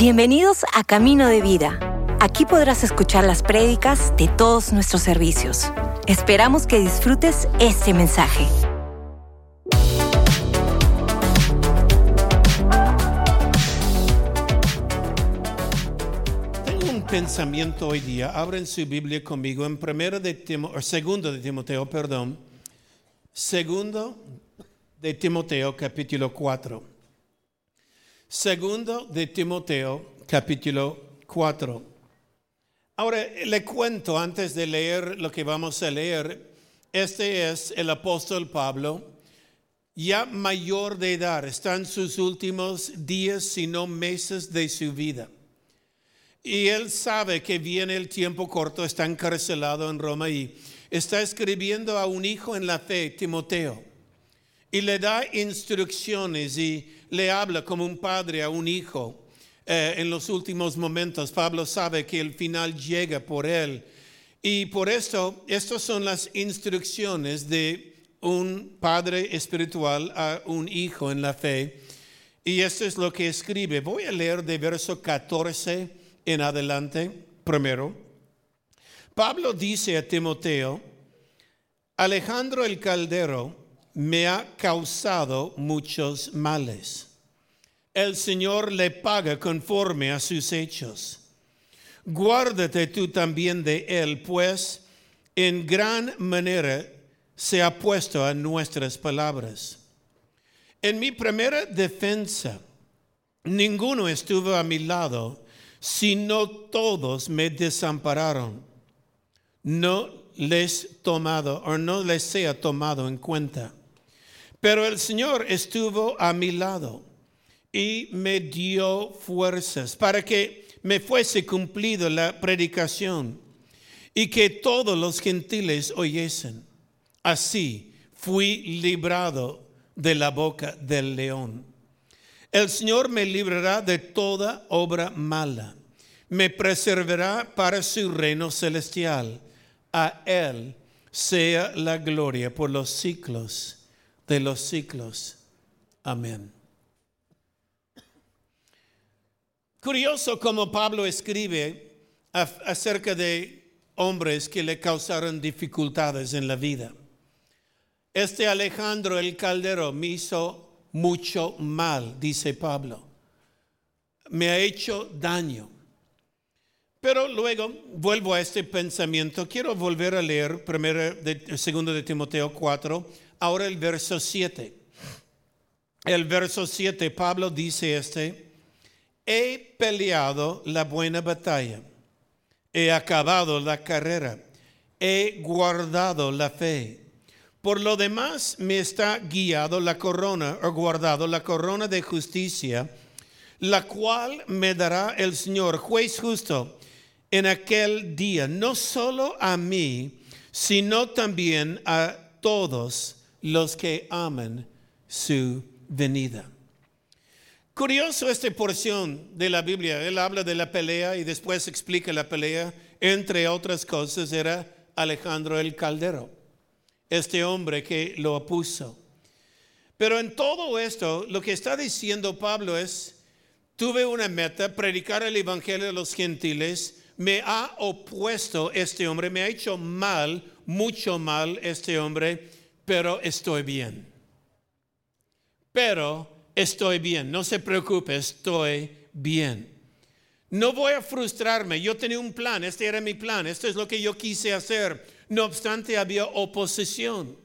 Bienvenidos a Camino de Vida. Aquí podrás escuchar las prédicas de todos nuestros servicios. Esperamos que disfrutes este mensaje. Tengo un pensamiento hoy día. Abren su Biblia conmigo en primero de Timoteo, segundo de Timoteo, perdón. Segundo de Timoteo, capítulo 4. Segundo de Timoteo, capítulo 4. Ahora le cuento antes de leer lo que vamos a leer. Este es el apóstol Pablo, ya mayor de edad, está en sus últimos días, si no meses de su vida. Y él sabe que viene el tiempo corto, está encarcelado en Roma y está escribiendo a un hijo en la fe, Timoteo. Y le da instrucciones y le habla como un padre a un hijo eh, en los últimos momentos. Pablo sabe que el final llega por él. Y por esto, estas son las instrucciones de un padre espiritual a un hijo en la fe. Y esto es lo que escribe. Voy a leer de verso 14 en adelante primero. Pablo dice a Timoteo, Alejandro el Caldero me ha causado muchos males. El Señor le paga conforme a sus hechos. Guárdate tú también de él, pues en gran manera se ha puesto a nuestras palabras. En mi primera defensa, ninguno estuvo a mi lado, sino todos me desampararon. No les tomado o no les sea tomado en cuenta. Pero el Señor estuvo a mi lado y me dio fuerzas para que me fuese cumplido la predicación y que todos los gentiles oyesen. Así fui librado de la boca del león. El Señor me librará de toda obra mala, me preservará para su reino celestial. A Él sea la gloria por los siglos de los siglos. Amén. Curioso como Pablo escribe acerca de hombres que le causaron dificultades en la vida. Este Alejandro el Caldero me hizo mucho mal, dice Pablo. Me ha hecho daño. Pero luego vuelvo a este pensamiento. Quiero volver a leer primero de, segundo de Timoteo 4, ahora el verso 7. El verso 7, Pablo dice este, he peleado la buena batalla, he acabado la carrera, he guardado la fe. Por lo demás me está guiado la corona, o guardado la corona de justicia, la cual me dará el Señor, juez justo, en aquel día, no solo a mí, sino también a todos los que aman su venida. Curioso esta porción de la Biblia. Él habla de la pelea y después explica la pelea. Entre otras cosas era Alejandro el Caldero, este hombre que lo opuso. Pero en todo esto, lo que está diciendo Pablo es, tuve una meta, predicar el Evangelio a los gentiles, me ha opuesto este hombre, me ha hecho mal, mucho mal este hombre, pero estoy bien. Pero estoy bien, no se preocupe, estoy bien. No voy a frustrarme, yo tenía un plan, este era mi plan, esto es lo que yo quise hacer. No obstante, había oposición.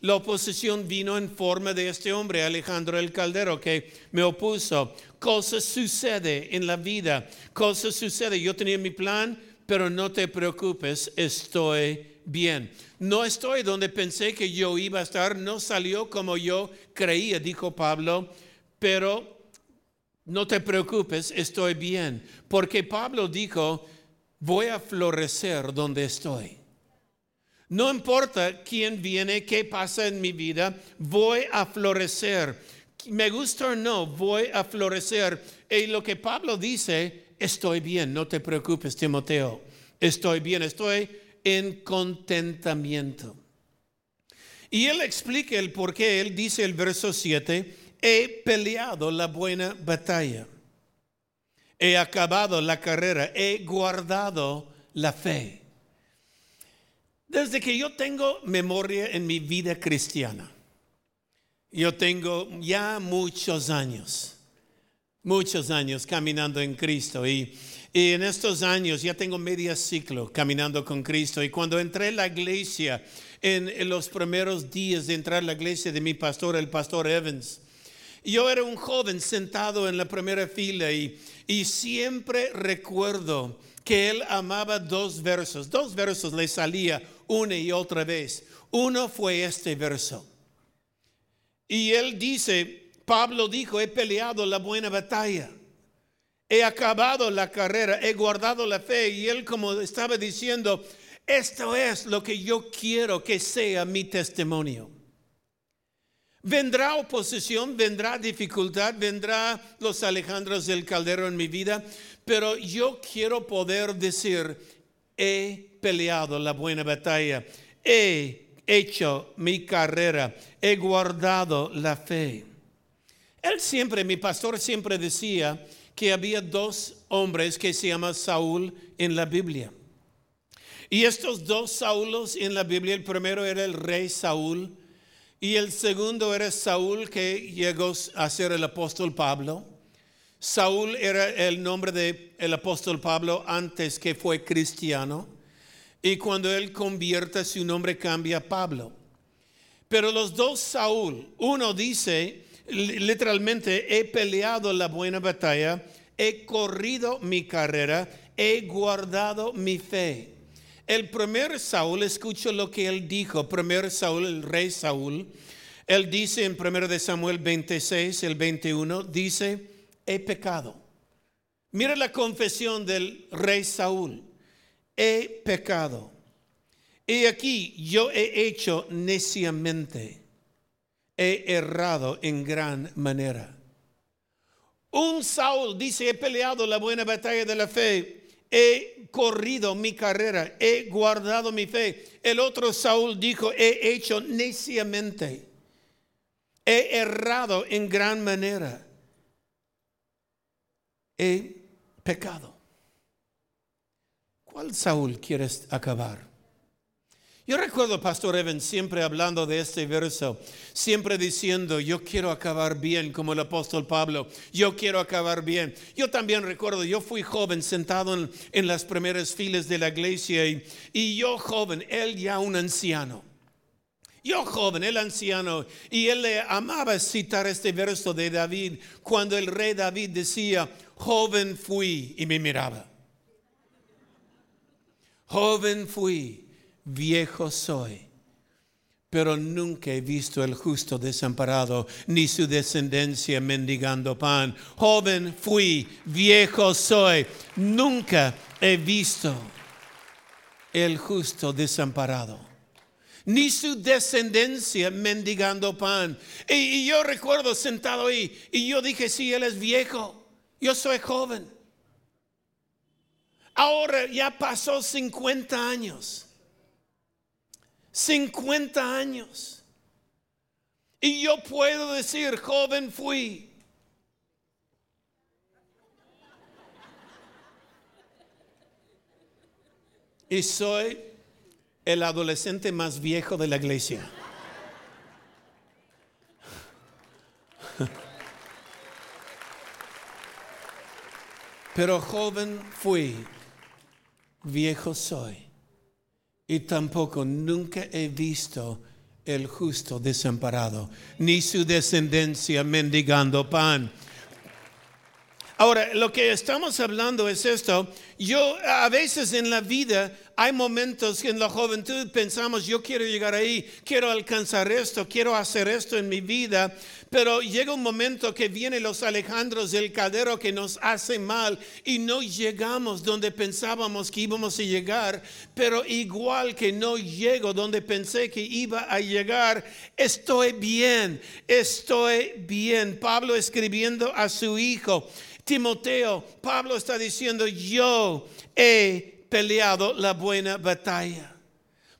La oposición vino en forma de este hombre, Alejandro el Caldero, que me opuso. Cosas suceden en la vida, cosas suceden. Yo tenía mi plan, pero no te preocupes, estoy bien. No estoy donde pensé que yo iba a estar, no salió como yo creía, dijo Pablo, pero no te preocupes, estoy bien. Porque Pablo dijo, voy a florecer donde estoy. No importa quién viene, qué pasa en mi vida, voy a florecer. Me gusta o no, voy a florecer. Y lo que Pablo dice, estoy bien, no te preocupes, Timoteo. Estoy bien, estoy en contentamiento. Y él explica el por qué. Él dice el verso 7, he peleado la buena batalla. he acabado la carrera, he guardado la fe. Desde que yo tengo memoria en mi vida cristiana, yo tengo ya muchos años, muchos años caminando en Cristo y, en estos años ya tengo medio ciclo caminando con Cristo y cuando entré en la iglesia, en, en los primeros días de entrar a la iglesia de mi pastor, el pastor Evans, yo era un joven sentado en la primera fila y, y siempre recuerdo que él amaba dos versos. Dos versos le salía una y otra vez. Uno fue este verso. Y él dice, Pablo dijo, he peleado la buena batalla. He acabado la carrera, he guardado la fe. Y él como estaba diciendo, esto es lo que yo quiero que sea mi testimonio. Vendrá oposición, vendrá dificultad, vendrá los Alejandros del Caldero en mi vida, pero yo quiero poder decir, he peleado la buena batalla, he hecho mi carrera, he guardado la fe. Él siempre, mi pastor siempre decía que había dos hombres que se llaman Saúl en la Biblia. Y estos dos Saúlos en la Biblia, el primero era el rey Saúl, y el segundo era Saúl que llegó a ser el apóstol Pablo. Saúl era el nombre del apóstol Pablo antes que fue cristiano. Y cuando él convierte su nombre cambia a Pablo. Pero los dos Saúl, uno dice literalmente, he peleado la buena batalla, he corrido mi carrera, he guardado mi fe. El primer Saúl, escucho lo que él dijo, primer Saúl, el rey Saúl, él dice en 1 de Samuel 26, el 21, dice, he pecado. Mira la confesión del rey Saúl, he pecado. Y aquí yo he hecho neciamente, he errado en gran manera. Un Saúl dice, he peleado la buena batalla de la fe, he corrido mi carrera, he guardado mi fe. El otro Saúl dijo, he hecho neciamente, he errado en gran manera, he pecado. ¿Cuál Saúl quieres acabar? Yo recuerdo Pastor Evan siempre hablando de este verso, siempre diciendo, yo quiero acabar bien como el apóstol Pablo, yo quiero acabar bien. Yo también recuerdo, yo fui joven sentado en, las primeras filas de la iglesia y, y yo joven, él ya un anciano. Yo joven, él anciano, y él le amaba citar este verso de David cuando el rey David decía, joven fui y me miraba. Joven fui viejo soy, pero nunca he visto el justo desamparado, ni su descendencia mendigando pan. Joven fui, viejo soy, nunca he visto el justo desamparado, ni su descendencia mendigando pan. Y, yo recuerdo sentado ahí, y yo dije, sí, él es viejo, yo soy joven. Ahora ya pasó 50 años. 50 años. Y yo puedo decir, joven fui. Y soy el adolescente más viejo de la iglesia. Pero joven fui, viejo soy y tampoco nunca he visto el justo desamparado, ni su descendencia mendigando pan. Ahora, lo que estamos hablando es esto. Yo a veces en la vida hay momentos que en la juventud pensamos, yo quiero llegar ahí, quiero alcanzar esto, quiero hacer esto en mi vida, pero llega un momento que vienen los Alejandros del Caldero que nos hacen mal y no llegamos donde pensábamos que íbamos a llegar, pero igual que no llego donde pensé que iba a llegar, estoy bien, estoy bien. Pablo escribiendo a su hijo. Timoteo, Pablo está diciendo, yo he peleado la buena batalla.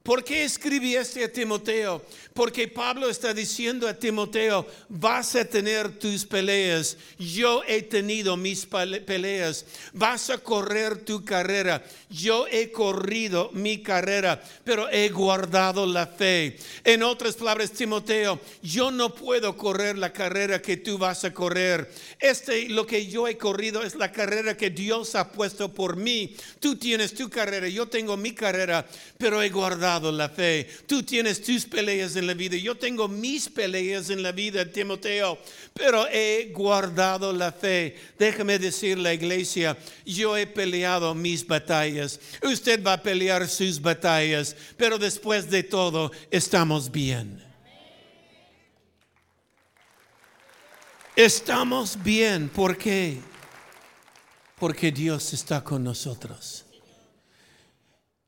¿Por qué escribí este a Timoteo? Porque Pablo está diciendo a Timoteo, vas a tener tus peleas. Yo he tenido mis peleas. Vas a correr tu carrera. Yo he corrido mi carrera, pero he guardado la fe. En otras palabras, Timoteo, yo no puedo correr la carrera que tú vas a correr. Este, lo que yo he corrido es la carrera que Dios ha puesto por mí. Tú tienes tu carrera, yo tengo mi carrera, pero he guardado la fe. Tú tienes tus peleas en la vida. Yo tengo mis peleas en la vida, Timoteo, pero he guardado la fe. Déjame decir la iglesia, yo he peleado mis batallas. Usted va a pelear sus batallas, pero después de todo estamos bien. Estamos bien. ¿Por qué? Porque Dios está con nosotros.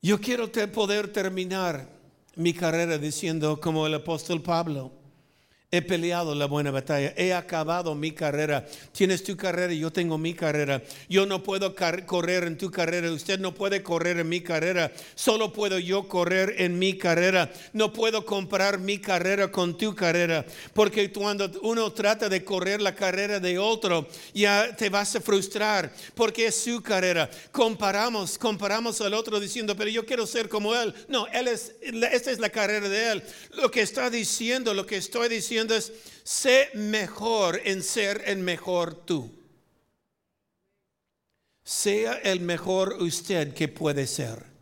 Yo quiero poder terminar mi carrera diciendo como el apóstol Pablo, He peleado la buena batalla, he acabado mi carrera. Tienes tu carrera, yo tengo mi carrera. Yo no puedo correr en tu carrera, usted no puede correr en mi carrera. Solo puedo yo correr en mi carrera. No puedo comprar mi carrera con tu carrera, porque cuando uno trata de correr la carrera de otro, ya te vas a frustrar, porque es su carrera. Comparamos, comparamos al otro diciendo, pero yo quiero ser como él. No, él es, esta es la carrera de él. Lo que está diciendo, lo que estoy diciendo es, sé mejor en ser el mejor tú. Sea el mejor usted que puede ser.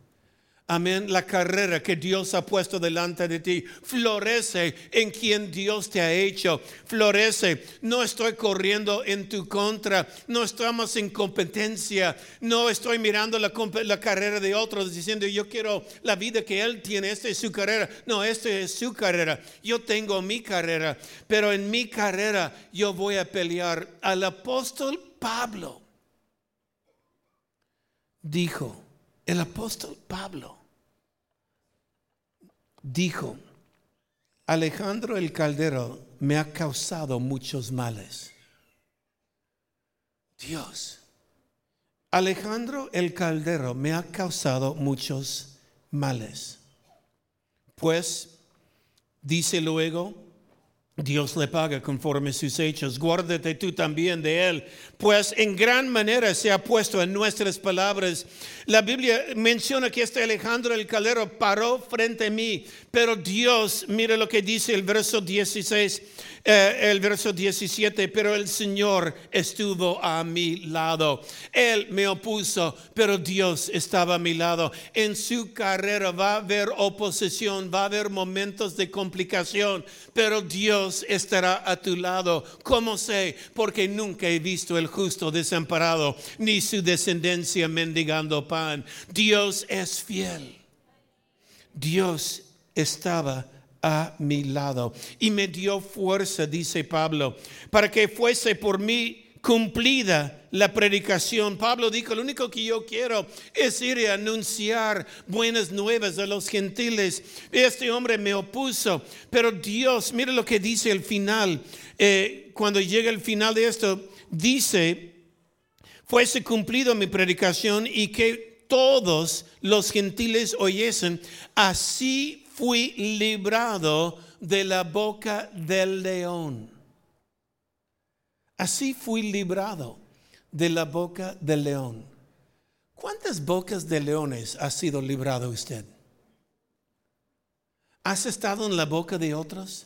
Amén. La carrera que Dios ha puesto delante de ti florece en quien Dios te ha hecho. Florece. No estoy corriendo en tu contra. No estamos en competencia. No estoy mirando la, carrera de otros diciendo yo quiero la vida que Él tiene. Esta es su carrera. No, esta es su carrera. Yo tengo mi carrera. Pero en mi carrera yo voy a pelear. Al apóstol Pablo dijo el apóstol Pablo dijo, Alejandro el Caldero me ha causado muchos males. Dios, Alejandro el Caldero me ha causado muchos males. Pues, dice luego, Dios le paga conforme sus hechos. Guárdate tú también de él, pues en gran manera se ha puesto en nuestras palabras. La Biblia menciona que este Alejandro el Calero paró frente a mí, pero Dios, mire lo que dice el verso 16, eh, el verso 17, pero el Señor estuvo a mi lado. Él me opuso, pero Dios estaba a mi lado. En su carrera va a haber oposición, va a haber momentos de complicación, pero Dios estará a tu lado. ¿Cómo sé? Porque nunca he visto el justo desamparado, ni su descendencia mendigando pan. Dios es fiel. Dios estaba a mi lado y me dio fuerza, dice Pablo, para que fuese por mí cumplida la predicación. Pablo dijo, lo único que yo quiero es ir a anunciar buenas nuevas a los gentiles. Este hombre me opuso, pero Dios, mire lo que dice el final, eh, cuando llega el final de esto, dice, fuese cumplido mi predicación y que todos los gentiles oyesen, así fui librado de la boca del león. Así fui librado de la boca del león. ¿Cuántas bocas de leones ha sido librado usted? ¿Has estado en la boca de otros?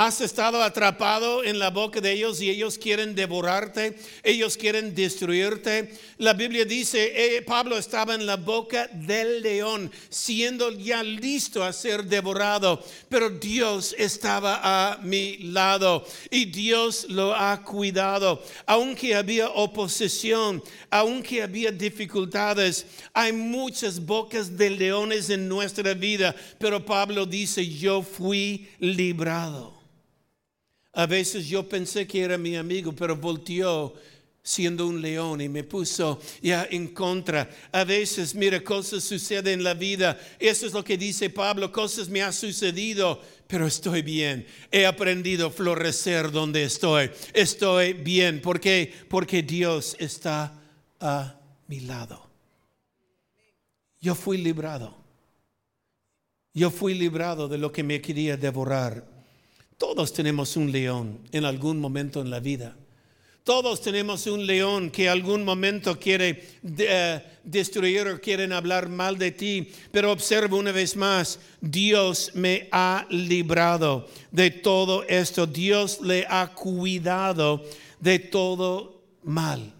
Has estado atrapado en la boca de ellos y ellos quieren devorarte, ellos quieren destruirte. La Biblia dice, eh, Pablo estaba en la boca del león, siendo ya listo a ser devorado, pero Dios estaba a mi lado y Dios lo ha cuidado. Aunque había oposición, aunque había dificultades, hay muchas bocas de leones en nuestra vida, pero Pablo dice, yo fui librado. A veces yo pensé que era mi amigo, pero volteó siendo un león y me puso ya en contra. A veces, mira, cosas suceden en la vida. Eso es lo que dice Pablo, cosas me han sucedido, pero estoy bien. He aprendido a florecer donde estoy. Estoy bien. ¿Por qué? Porque Dios está a mi lado. Yo fui librado. Yo fui librado de lo que me quería devorar. Todos tenemos un león en algún momento en la vida. Todos tenemos un león que algún momento quiere eh, destruir o quieren hablar mal de ti. Pero observa una vez más, Dios me ha librado de todo esto. Dios le ha cuidado de todo mal.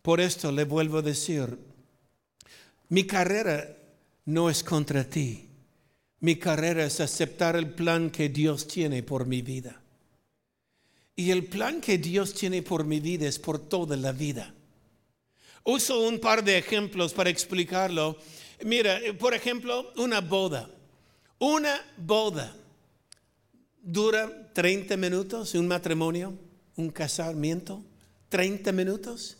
Por esto le vuelvo a decir, mi carrera no es contra ti. Mi carrera es aceptar el plan que Dios tiene por mi vida. Y el plan que Dios tiene por mi vida es por toda la vida. Uso un par de ejemplos para explicarlo. Mira, por ejemplo, una boda. Una boda dura 30 minutos, un matrimonio, un casamiento, 30 minutos.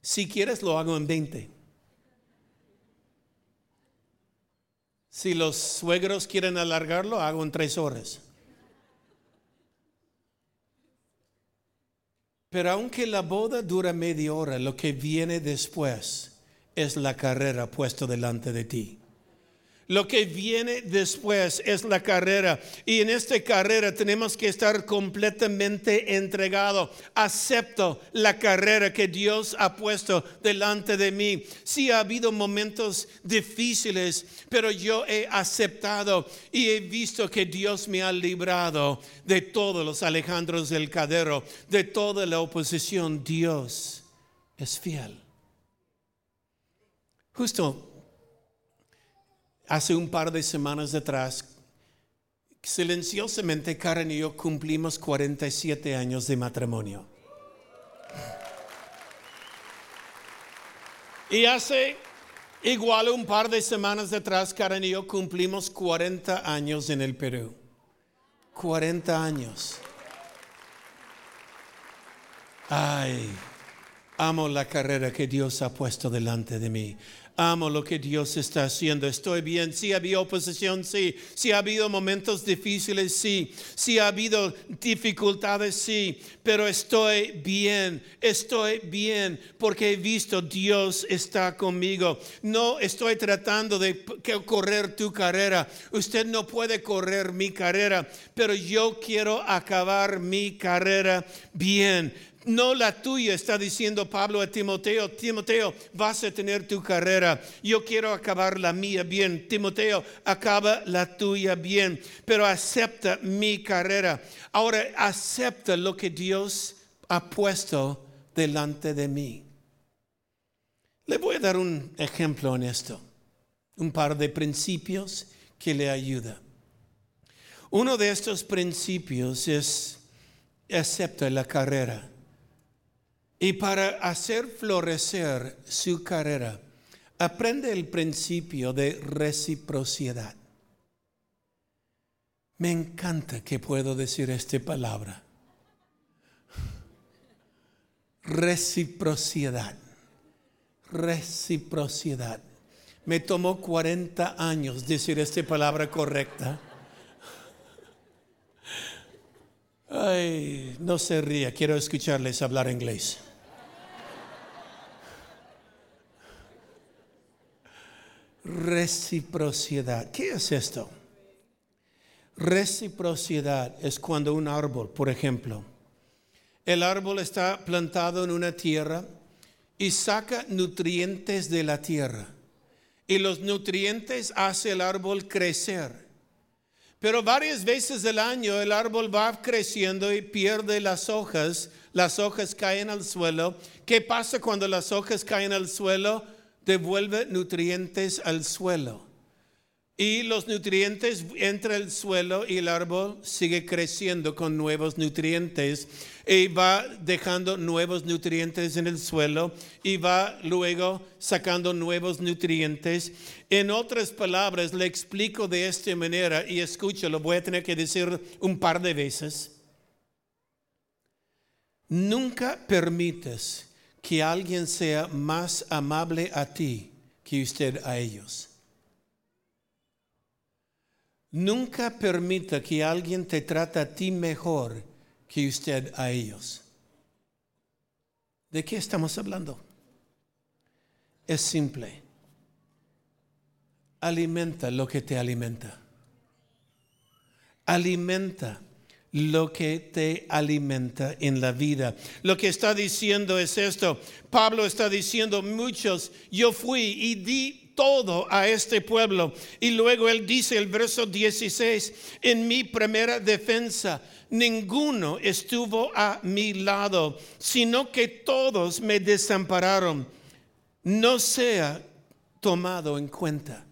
Si quieres, lo hago en 20. Si los suegros quieren alargarlo, hago en 3 horas. Pero aunque la boda dura media hora, lo que viene después es la carrera puesta delante de ti. Lo que viene después es la carrera. Y en esta carrera tenemos que estar completamente entregados. Acepto la carrera que Dios ha puesto delante de mí. Sí ha habido momentos difíciles, pero yo he aceptado y he visto que Dios me ha librado de todos los Alejandros del Cadero, de toda la oposición. Dios es fiel. Justo hace un par de semanas atrás, silenciosamente Karen y yo cumplimos 47 años de matrimonio. Y hace igual un par de semanas atrás, Karen y yo cumplimos 40 años en el Perú. 40 años. Ay, amo la carrera que Dios ha puesto delante de mí amo lo que Dios está haciendo. Estoy bien. Si ha habido oposición, sí. Si ha habido momentos difíciles, sí. Si ha habido dificultades, sí. Pero estoy bien. Estoy bien porque he visto Dios está conmigo. No estoy tratando de correr tu carrera. Usted no puede correr mi carrera, pero yo quiero acabar mi carrera bien no la tuya, está diciendo Pablo a Timoteo. Timoteo, vas a tener tu carrera. Yo quiero acabar la mía bien. Timoteo, acaba la tuya bien, pero acepta mi carrera. Ahora, acepta lo que Dios ha puesto delante de mí. Le voy a dar un ejemplo en esto, un par de principios que le ayuda. Uno de estos principios es acepta la carrera. Y para hacer florecer su carrera, aprende el principio de reciprocidad. Me encanta que puedo decir esta palabra. Reciprocidad. Reciprocidad. Me tomó 40 años decir esta palabra correcta. Ay, no se ría, quiero escucharles hablar inglés. Reciprocidad. ¿Qué es esto? Reciprocidad es cuando un árbol, por ejemplo, el árbol está plantado en una tierra y saca nutrientes de la tierra. Y los nutrientes hace el árbol crecer. Pero varias veces del año el árbol va creciendo y pierde las hojas. Las hojas caen al suelo. ¿Qué pasa cuando las hojas caen al suelo? Devuelve nutrientes al suelo. Y los nutrientes entran al suelo y el árbol sigue creciendo con nuevos nutrientes y va dejando nuevos nutrientes en el suelo y va luego sacando nuevos nutrientes. En otras palabras, le explico de esta manera y escucho, lo voy a tener que decir un par de veces. Nunca permites que alguien sea más amable a ti que usted a ellos. Nunca permita que alguien te trate a ti mejor que usted a ellos. ¿De qué estamos hablando? Es simple. alimenta lo que te alimenta. Alimenta lo que te alimenta en la vida. Lo que está diciendo es esto. Pablo está diciendo, muchos, yo fui y di todo a este pueblo. Y luego él dice el verso 16, en mi primera defensa, ninguno estuvo a mi lado, sino que todos me desampararon. No sea tomado en cuenta.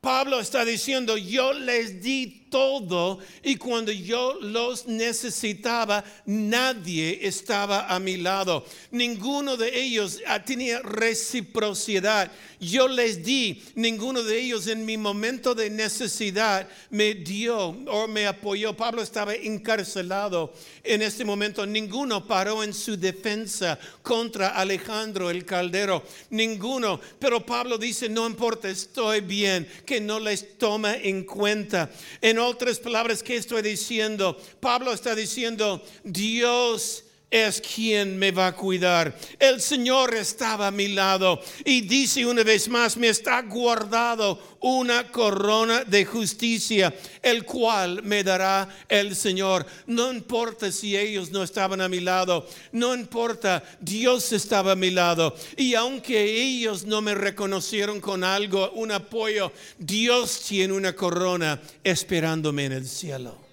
Pablo está diciendo, yo les di todo y cuando yo los necesitaba, nadie estaba a mi lado. Ninguno de ellos ah, tenía reciprocidad. Yo les di, ninguno de ellos en mi momento de necesidad me dio o me apoyó. Pablo estaba encarcelado en este momento. Ninguno paró en su defensa contra Alejandro el Caldero. Ninguno. Pero Pablo dice, no importa, estoy bien, que no les toma en cuenta. En otras palabras, ¿qué estoy diciendo? Pablo está diciendo, Dios es quien me va a cuidar. El Señor estaba a mi lado y dice una vez más, me está guardado una corona de justicia, el cual me dará el Señor. No importa si ellos no estaban a mi lado, no importa, Dios estaba a mi lado. Y aunque ellos no me reconocieron con algo, un apoyo, Dios tiene una corona esperándome en el cielo.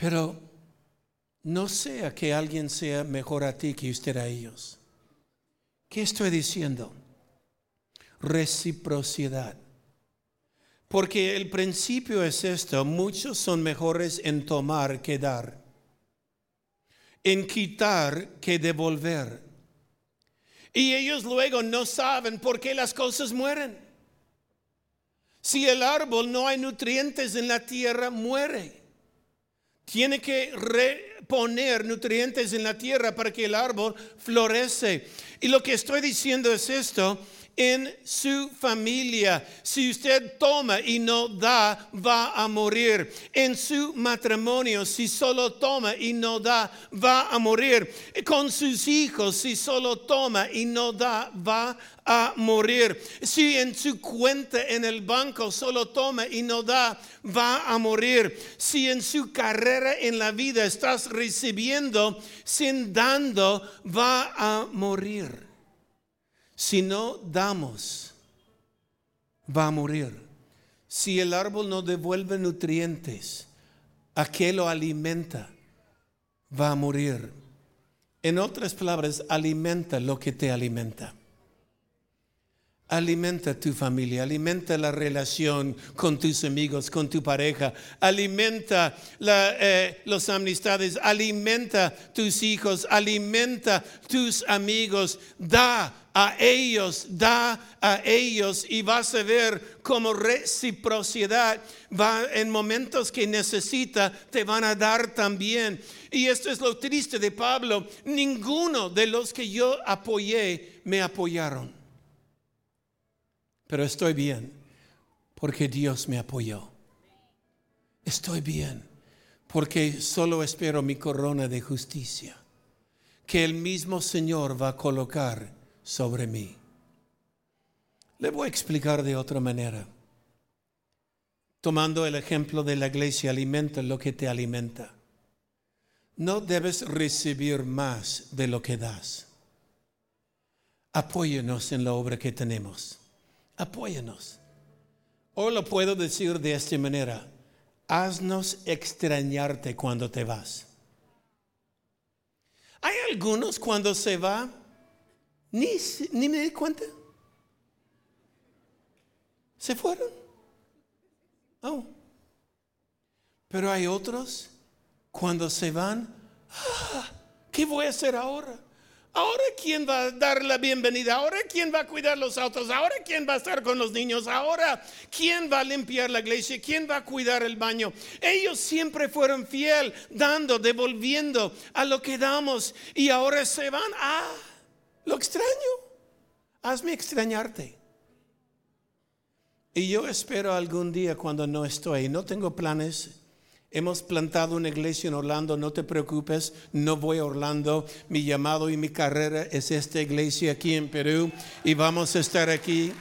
Pero no sea que alguien sea mejor a ti que usted a ellos. ¿Qué estoy diciendo? Reciprocidad. Porque el principio es esto, muchos son mejores en tomar que dar, en quitar que devolver. Y ellos luego no saben por qué las cosas mueren. Si el árbol no hay nutrientes en la tierra, muere tiene que reponer nutrientes en la tierra para que el árbol florece. Y lo que estoy diciendo es esto, en su familia. Si usted toma y no da, va a morir. En su matrimonio, si solo toma y no da, va a morir. Con sus hijos, si solo toma y no da, va a morir. Si en su cuenta en el banco solo toma y no da, va a morir. Si en su carrera en la vida estás recibiendo sin dando, va a morir. Si no damos, va a morir. Si el árbol no devuelve nutrientes, a qué lo alimenta, va a morir. En otras palabras, alimenta lo que te alimenta. Alimenta tu familia, alimenta la relación con tus amigos, con tu pareja, alimenta la, eh, amistades, alimenta tus hijos, alimenta tus amigos, da a ellos, da a ellos y vas a ver como reciprocidad va en momentos que necesita, te van a dar también. Y esto es lo triste de Pablo, ninguno de los que yo apoyé me apoyaron. Pero estoy bien porque Dios me apoyó. Estoy bien porque solo espero mi corona de justicia que el mismo Señor va a colocar sobre mí. Le voy a explicar de otra manera. Tomando el ejemplo de la iglesia, alimenta lo que te alimenta. No debes recibir más de lo que das. Apóyenos en la obra que tenemos. Apóyenos. O lo puedo decir de esta manera. Haznos extrañarte cuando te vas. Hay algunos cuando se va ni, ni me di cuenta. Se fueron. Oh. Pero hay otros, cuando se van, ah, ¿qué voy a hacer ahora? Ahora quién va a dar la bienvenida, ahora quién va a cuidar los autos, ahora quién va a estar con los niños, ahora quién va a limpiar la iglesia, quién va a cuidar el baño. Ellos siempre fueron fiel, dando, devolviendo a lo que damos y ahora se van. Ah, lo extraño. Hazme extrañarte. Y yo espero algún día cuando no estoy, no tengo planes Hemos plantado una iglesia en Orlando, no te preocupes, no voy a Orlando. Mi llamado y mi carrera es esta iglesia aquí en Perú y vamos a estar aquí.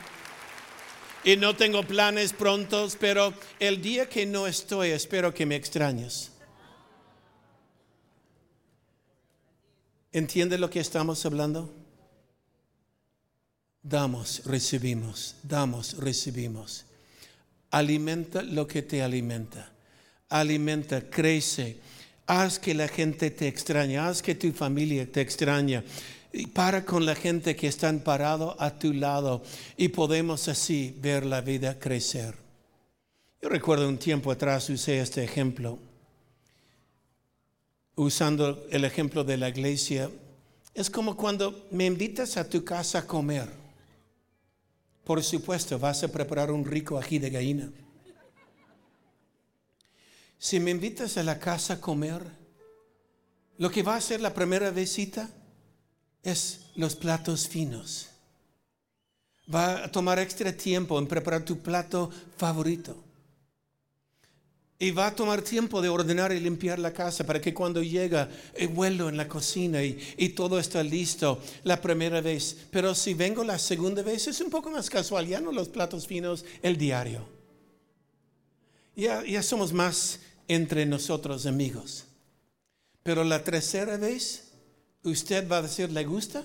Y no tengo planes prontos, pero el día que no estoy, espero que me extrañes. ¿Entiende lo que estamos hablando? Damos, recibimos, damos, recibimos. Alimenta lo que te alimenta. Alimenta, crece. Haz que la gente te extrañe, haz que tu familia te extrañe. Y para con la gente que están parado a tu lado y podemos así ver la vida crecer. Yo recuerdo un tiempo atrás usé este ejemplo usando el ejemplo de la iglesia, es como cuando me invitas a tu casa a comer. Por supuesto, vas a preparar un rico ají de gallina. Si me invitas a la casa a comer, lo que va a hacer la primera visita es los platos finos. Va a tomar extra tiempo en preparar tu plato favorito. Y va a tomar tiempo de ordenar y limpiar la casa para que cuando llega el vuelo en la cocina y, todo está listo la primera vez. Pero si vengo la segunda vez es un poco más casual, ya no los platos finos, el diario. Ya, ya somos más entre nosotros amigos. Pero la tercera vez, usted va a decir, ¿le gusta?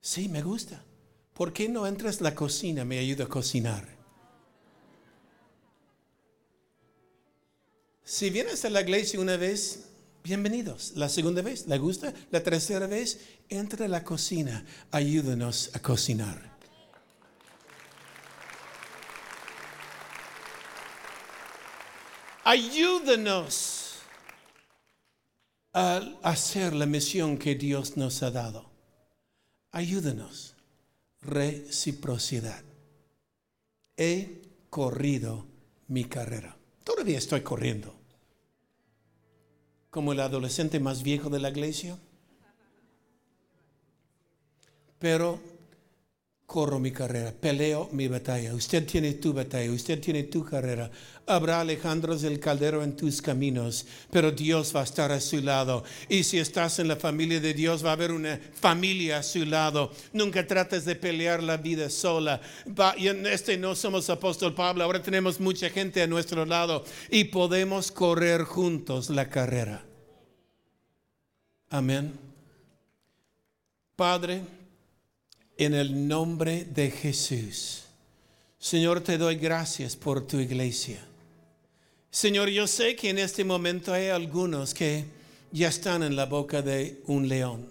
Sí, me gusta. ¿Por qué no entras a la cocina? Me ayuda a cocinar. Si vienes a la iglesia una vez, bienvenidos. La segunda vez, ¿le gusta? La tercera vez, entra la cocina, ayúdanos a cocinar. Ayúdanos a hacer la misión que Dios nos ha dado. Ayúdanos. Reciprocidad. He corrido mi carrera. Todavía estoy corriendo como el adolescente más viejo de la iglesia. Pero corro mi carrera, peleo mi batalla. Usted tiene tu batalla, usted tiene tu carrera. Habrá Alejandros del Caldero en tus caminos, pero Dios va a estar a su lado. Y si estás en la familia de Dios, va a haber una familia a su lado. Nunca trates de pelear la vida sola. Y en este no somos apóstol Pablo, ahora tenemos mucha gente a nuestro lado y podemos correr juntos la carrera. Amén. Padre, en el nombre de Jesús. Señor, te doy gracias por tu iglesia. Señor, yo sé que en este momento hay algunos que ya están en la boca de un león.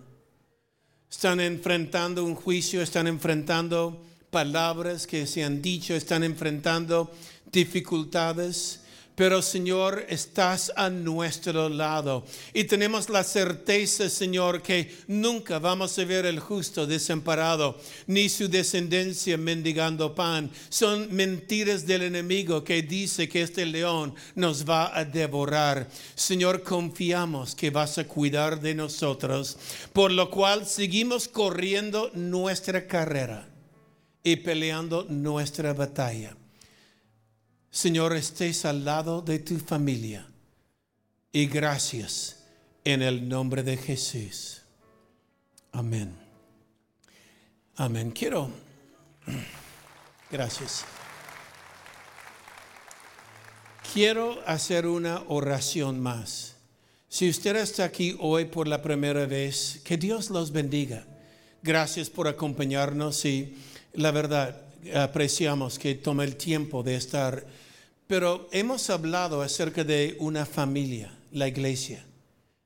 Están enfrentando un juicio, están enfrentando palabras que se han dicho, están enfrentando dificultades pero Señor, estás a nuestro lado. Y tenemos la certeza, Señor, que nunca vamos a ver el justo desamparado, ni su descendencia mendigando pan. Son mentiras del enemigo que dice que este león nos va a devorar. Señor, confiamos que vas a cuidar de nosotros, por lo cual seguimos corriendo nuestra carrera y peleando nuestra batalla. Señor, estés al lado de tu familia. Y gracias en el nombre de Jesús. Amén. Amén. Quiero... Gracias. Quiero hacer una oración más. Si usted está aquí hoy por la primera vez, que Dios los bendiga. Gracias por acompañarnos y la verdad apreciamos que tome el tiempo de estar pero hemos hablado acerca de una familia, la iglesia.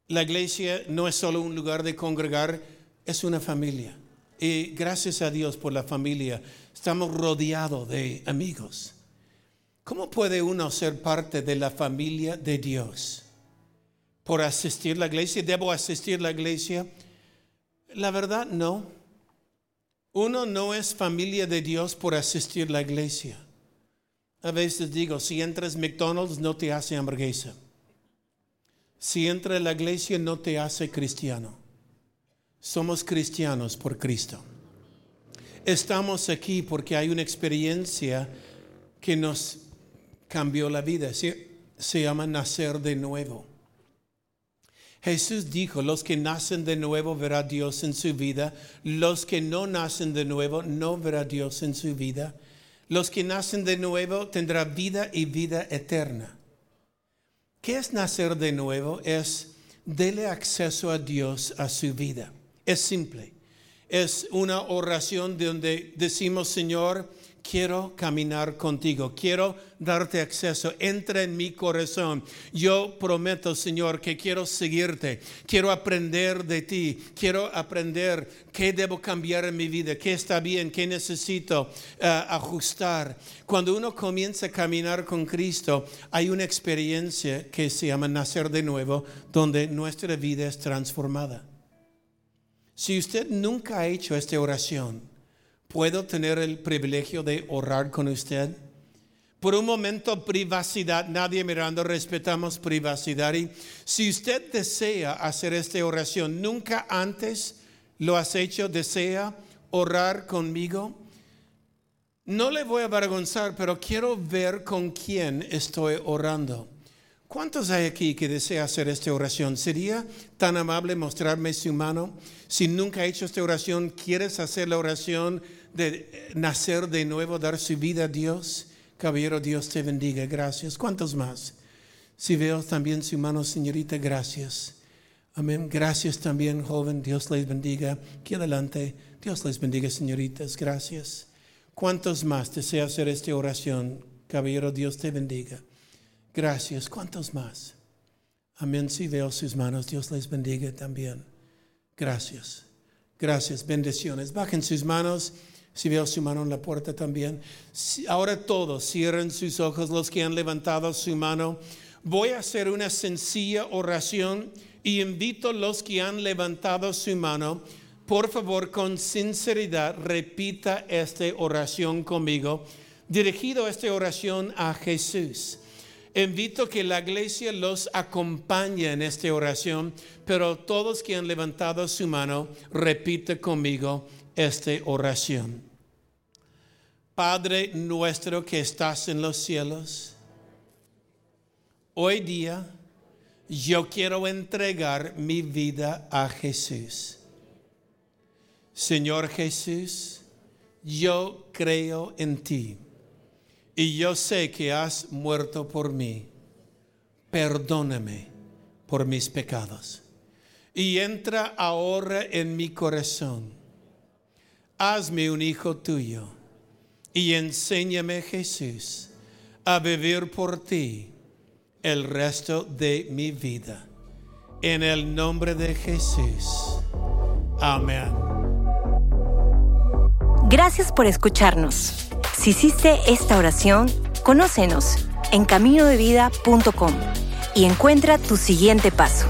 La iglesia no es solo un lugar de congregar, es una familia. Y gracias a Dios por la familia, estamos rodeados de amigos. ¿Cómo puede uno ser parte de la familia de Dios? ¿Por asistir a la iglesia? ¿Debo asistir a la iglesia? La verdad, no. Uno no es familia de Dios por asistir a la iglesia. A veces digo, si entras McDonald's no te hace hamburguesa. Si entra la iglesia no te hace cristiano. Somos cristianos por Cristo. Estamos aquí porque hay una experiencia que nos cambió la vida. se llama nacer de nuevo. Jesús dijo, los que nacen de nuevo verá Dios en su vida, los que no nacen de nuevo no verá Dios en su vida. Los que nacen de nuevo tendrá vida y vida eterna. ¿Qué es nacer de nuevo? Es darle acceso a Dios a su vida. Es simple. Es una oración donde decimos, Señor, quiero caminar contigo, quiero darte acceso, entra en mi corazón. Yo prometo, Señor, que quiero seguirte, quiero aprender de ti, quiero aprender qué debo cambiar en mi vida, qué está bien, qué necesito eh, ajustar. Cuando uno comienza a caminar con Cristo, hay una experiencia que se llama nacer de nuevo, donde nuestra vida es transformada. Si usted nunca ha hecho esta oración, ¿Puedo tener el privilegio de orar con usted? Por un momento, privacidad, nadie mirando, respetamos privacidad. Y si usted desea hacer esta oración, nunca antes lo has hecho, desea orar conmigo, no le voy a avergonzar, pero quiero ver con quién estoy orando. ¿Cuántos hay aquí que desea hacer esta oración? ¿Sería tan amable mostrarme su mano? Si nunca ha hecho esta oración, ¿quieres hacer la oración? De nacer de nuevo, dar su vida a Dios. Caballero, Dios te bendiga. Gracias. ¿Cuántos más? Si veo también su mano, señorita, gracias. Amén. Gracias también, joven. Dios les bendiga. Aquí adelante. Dios les bendiga, señoritas. Gracias. ¿Cuántos más desea hacer esta oración? Caballero, Dios te bendiga. Gracias. ¿Cuántos más? Amén. Si veo sus manos, Dios les bendiga también. Gracias. Gracias. Bendiciones. Bajen sus manos. Si veo su mano en la puerta también. Ahora todos cierren sus ojos, los que han levantado su mano. Voy a hacer una sencilla oración y invito a los que han levantado su mano, por favor, con sinceridad, repita esta oración conmigo, dirigido esta oración a Jesús. Invito que la iglesia los acompañe en esta oración, pero todos que han levantado su mano, repite conmigo esta oración. Padre nuestro que estás en los cielos, hoy día yo quiero entregar mi vida a Jesús. Señor Jesús, yo creo en ti y yo sé que has muerto por mí. Perdóname por mis pecados y entra ahora en mi corazón hazme un hijo tuyo y enséñame Jesús a vivir por ti el resto de mi vida. En el nombre de Jesús. Amén. Gracias por escucharnos. Si hiciste esta oración, conócenos en caminodevida.com y encuentra tu siguiente paso.